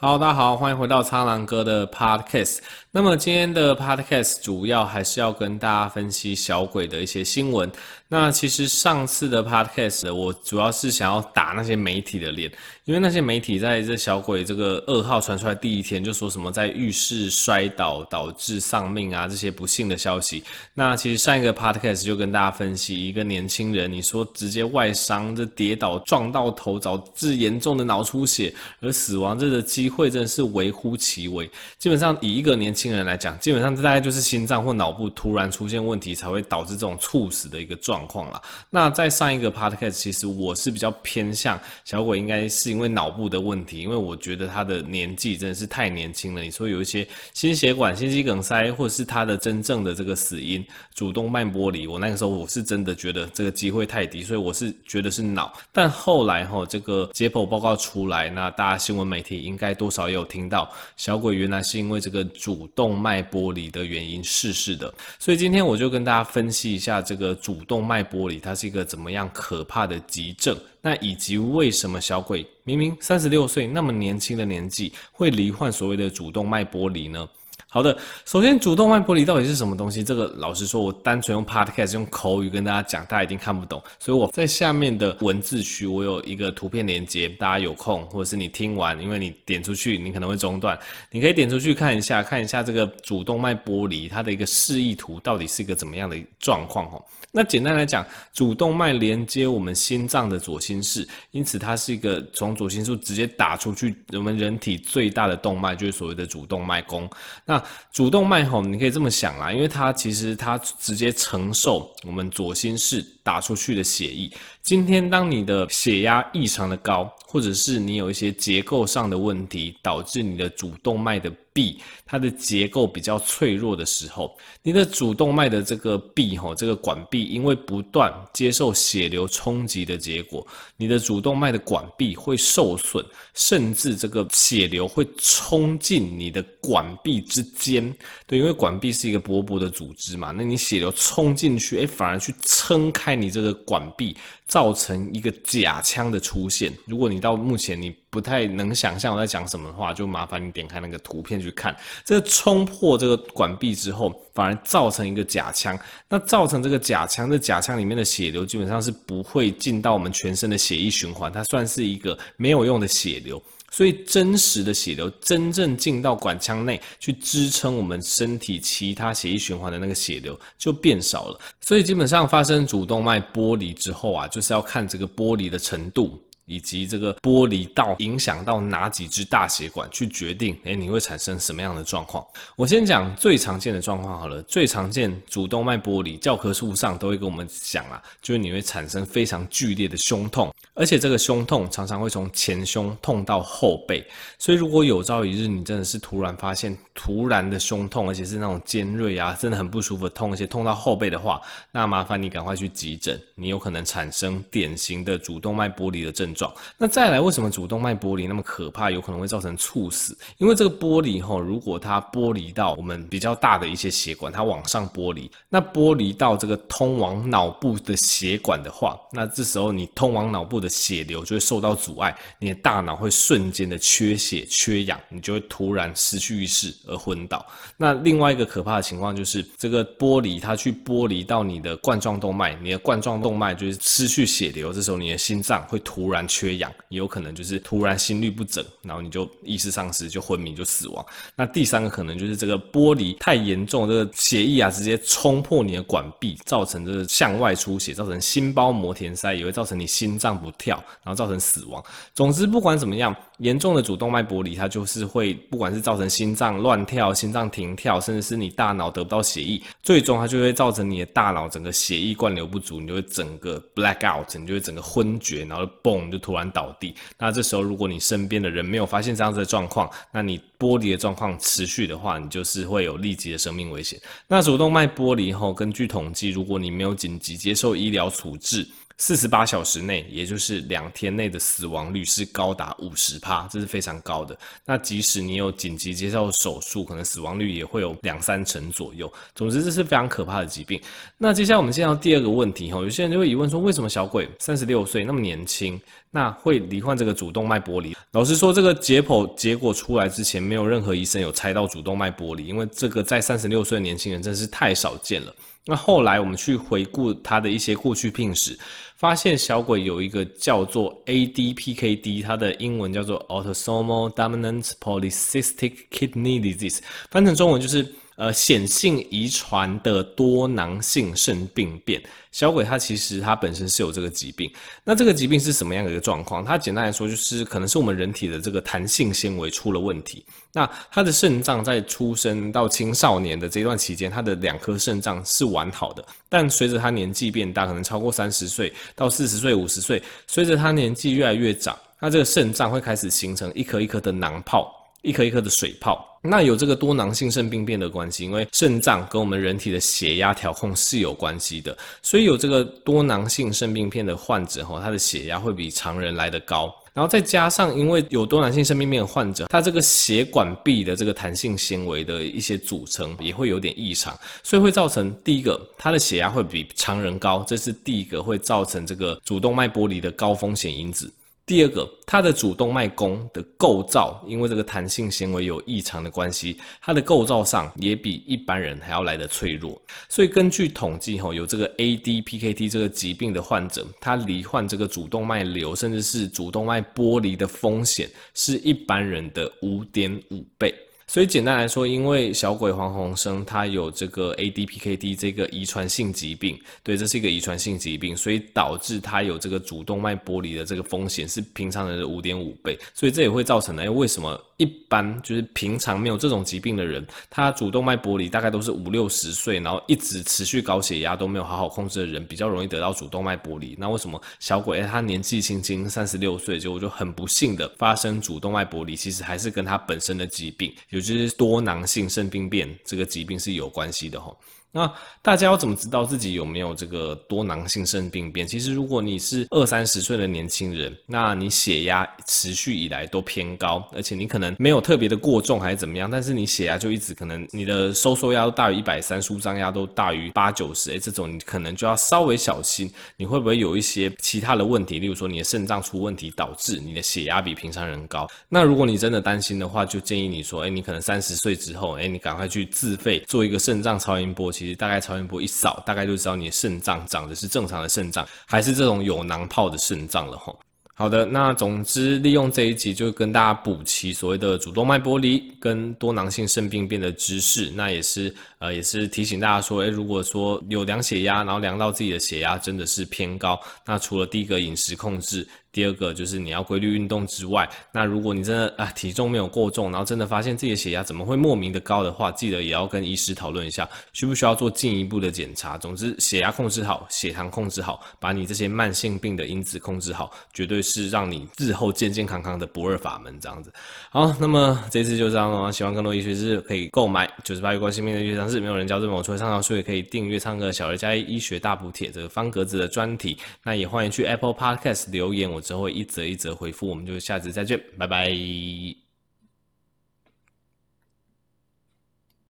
好，大家好，欢迎回到苍狼哥的 Podcast。那么今天的 Podcast 主要还是要跟大家分析小鬼的一些新闻。那其实上次的 Podcast 我主要是想要打那些媒体的脸，因为那些媒体在这小鬼这个噩耗传出来第一天就说什么在浴室摔倒导致丧命啊，这些不幸的消息。那其实上一个 Podcast 就跟大家分析一个年轻人，你说直接外伤，这跌倒撞到头导致严重的脑出血而死亡，这个机会真的是微乎其微。基本上以一个年轻人来讲，基本上这大概就是心脏或脑部突然出现问题才会导致这种猝死的一个状况。状况了。那在上一个 podcast，其实我是比较偏向小鬼，应该是因为脑部的问题，因为我觉得他的年纪真的是太年轻了。你说有一些心血管、心肌梗塞，或者是他的真正的这个死因主动脉剥离，我那个时候我是真的觉得这个机会太低，所以我是觉得是脑。但后来哈，这个解剖报告出来，那大家新闻媒体应该多少也有听到，小鬼原来是因为这个主动脉剥离的原因逝世的。所以今天我就跟大家分析一下这个主动脉剥离，它是一个怎么样可怕的急症？那以及为什么小鬼明明三十六岁那么年轻的年纪，会罹患所谓的主动脉剥离呢？好的，首先主动脉剥离到底是什么东西？这个老实说，我单纯用 podcast 用口语跟大家讲，大家一定看不懂。所以我在下面的文字区，我有一个图片连接，大家有空或者是你听完，因为你点出去，你可能会中断，你可以点出去看一下，看一下这个主动脉剥离它的一个示意图到底是一个怎么样的状况哦。那简单来讲，主动脉连接我们心脏的左心室，因此它是一个从左心室直接打出去，我们人体最大的动脉就是所谓的主动脉弓。那主动脉吼，你可以这么想啦，因为它其实它直接承受我们左心室打出去的血液。今天当你的血压异常的高，或者是你有一些结构上的问题，导致你的主动脉的壁它的结构比较脆弱的时候，你的主动脉的这个壁吼，这个管壁因为不断接受血流冲击的结果，你的主动脉的管壁会受损，甚至这个血流会冲进你的管壁之间。对，因为管壁是一个薄薄的组织嘛，那你血流冲进去，哎，反而去撑开你这个管壁，造成一个假腔的出现。如果你到目前你不太能想象我在讲什么的话，就麻烦你点开那个图片去看。这个冲破这个管壁之后，反而造成一个假腔。那造成这个假腔，这假腔里面的血流基本上是不会进到我们全身的血液循环，它算是一个没有用的血流。所以真实的血流真正进到管腔内去支撑我们身体其他血液循环的那个血流就变少了。所以基本上发生主动脉剥离之后啊，就是要看这个剥离的程度。以及这个剥离到影响到哪几支大血管，去决定，诶，你会产生什么样的状况？我先讲最常见的状况好了。最常见主动脉剥离，教科书上都会跟我们讲啊，就是你会产生非常剧烈的胸痛，而且这个胸痛常常会从前胸痛到后背。所以如果有朝一日你真的是突然发现突然的胸痛，而且是那种尖锐啊，真的很不舒服的痛，而且痛到后背的话，那麻烦你赶快去急诊，你有可能产生典型的主动脉剥离的症状状。那再来，为什么主动脉剥离那么可怕，有可能会造成猝死？因为这个剥离吼，如果它剥离到我们比较大的一些血管，它往上剥离，那剥离到这个通往脑部的血管的话，那这时候你通往脑部的血流就会受到阻碍，你的大脑会瞬间的缺血缺氧，你就会突然失去意识而昏倒。那另外一个可怕的情况就是，这个剥离它去剥离到你的冠状动脉，你的冠状动脉就是失去血流，这时候你的心脏会突然。缺氧也有可能就是突然心律不整，然后你就意识丧失，就昏迷，就死亡。那第三个可能就是这个剥离太严重，这个血液啊直接冲破你的管壁，造成这个向外出血，造成心包膜填塞，也会造成你心脏不跳，然后造成死亡。总之不管怎么样，严重的主动脉剥离，它就是会不管是造成心脏乱跳、心脏停跳，甚至是你大脑得不到血液，最终它就会造成你的大脑整个血液灌流不足，你就会整个 black out，你就会整个昏厥，然后嘣就。突然倒地，那这时候如果你身边的人没有发现这样子的状况，那你剥离的状况持续的话，你就是会有立即的生命危险。那主动脉剥离后，根据统计，如果你没有紧急接受医疗处置，四十八小时内，也就是两天内的死亡率是高达五十趴，这是非常高的。那即使你有紧急接受手术，可能死亡率也会有两三成左右。总之，这是非常可怕的疾病。那接下来我们进到第二个问题哈，有些人就会疑问说，为什么小鬼三十六岁那么年轻，那会罹患这个主动脉剥离？老实说，这个解剖结果出来之前，没有任何医生有猜到主动脉剥离，因为这个在三十六岁的年轻人真是太少见了。那后来我们去回顾他的一些过去病史，发现小鬼有一个叫做 ADPKD，它的英文叫做 Autosomal Dominant Polycystic Kidney Disease，翻成中文就是。呃，显性遗传的多囊性肾病变，小鬼他其实他本身是有这个疾病。那这个疾病是什么样的一个状况？它简单来说就是可能是我们人体的这个弹性纤维出了问题。那他的肾脏在出生到青少年的这段期间，他的两颗肾脏是完好的，但随着他年纪变大，可能超过三十岁到四十岁、五十岁，随着他年纪越来越长，那这个肾脏会开始形成一颗一颗的囊泡。一颗一颗的水泡，那有这个多囊性肾病变的关系，因为肾脏跟我们人体的血压调控是有关系的，所以有这个多囊性肾病变的患者哈，他的血压会比常人来得高，然后再加上因为有多囊性肾病变的患者，他这个血管壁的这个弹性纤维的一些组成也会有点异常，所以会造成第一个，他的血压会比常人高，这是第一个会造成这个主动脉剥离的高风险因子。第二个，它的主动脉弓的构造，因为这个弹性纤维有异常的关系，它的构造上也比一般人还要来的脆弱。所以根据统计，吼，有这个 ADPKT 这个疾病的患者，他罹患这个主动脉瘤，甚至是主动脉剥离的风险，是一般人的五点五倍。所以简单来说，因为小鬼黄鸿生他有这个 ADPKD 这个遗传性疾病，对，这是一个遗传性疾病，所以导致他有这个主动脉剥离的这个风险是平常人的五点五倍，所以这也会造成呢，为什么一般就是平常没有这种疾病的人，他主动脉剥离大概都是五六十岁，然后一直持续高血压都没有好好控制的人，比较容易得到主动脉剥离。那为什么小鬼他年纪轻轻三十六岁，结果就很不幸的发生主动脉剥离？其实还是跟他本身的疾病。也就是多囊性肾病变这个疾病是有关系的吼。那大家要怎么知道自己有没有这个多囊性肾病变？其实，如果你是二三十岁的年轻人，那你血压持续以来都偏高，而且你可能没有特别的过重还是怎么样，但是你血压就一直可能你的收缩压都大于一百三，舒张压都大于八九十，诶，这种你可能就要稍微小心，你会不会有一些其他的问题？例如说你的肾脏出问题导致你的血压比平常人高。那如果你真的担心的话，就建议你说，诶，你可能三十岁之后，诶，你赶快去自费做一个肾脏超音波。其实大概超音波一扫，大概就知道你的肾脏长的是正常的肾脏，还是这种有囊泡的肾脏了吼。好的，那总之利用这一集就跟大家补齐所谓的主动脉剥离跟多囊性肾病变的知识，那也是呃也是提醒大家说，诶，如果说有量血压，然后量到自己的血压真的是偏高，那除了第一个饮食控制。第二个就是你要规律运动之外，那如果你真的啊体重没有过重，然后真的发现自己的血压怎么会莫名的高的话，记得也要跟医师讨论一下，需不需要做进一步的检查。总之，血压控制好，血糖控制好，把你这些慢性病的因子控制好，绝对是让你日后健健康康的不二法门。这样子，好，那么这次就这样了。希望更多医学知识可以购买九十八月关心病的医学常识，没有人教这么我除了畅销书，也可以订阅唱歌小儿加一医学大补帖这个方格子的专题。那也欢迎去 Apple Podcast 留言我。之后一则一则回复，我们就下次再见，拜拜。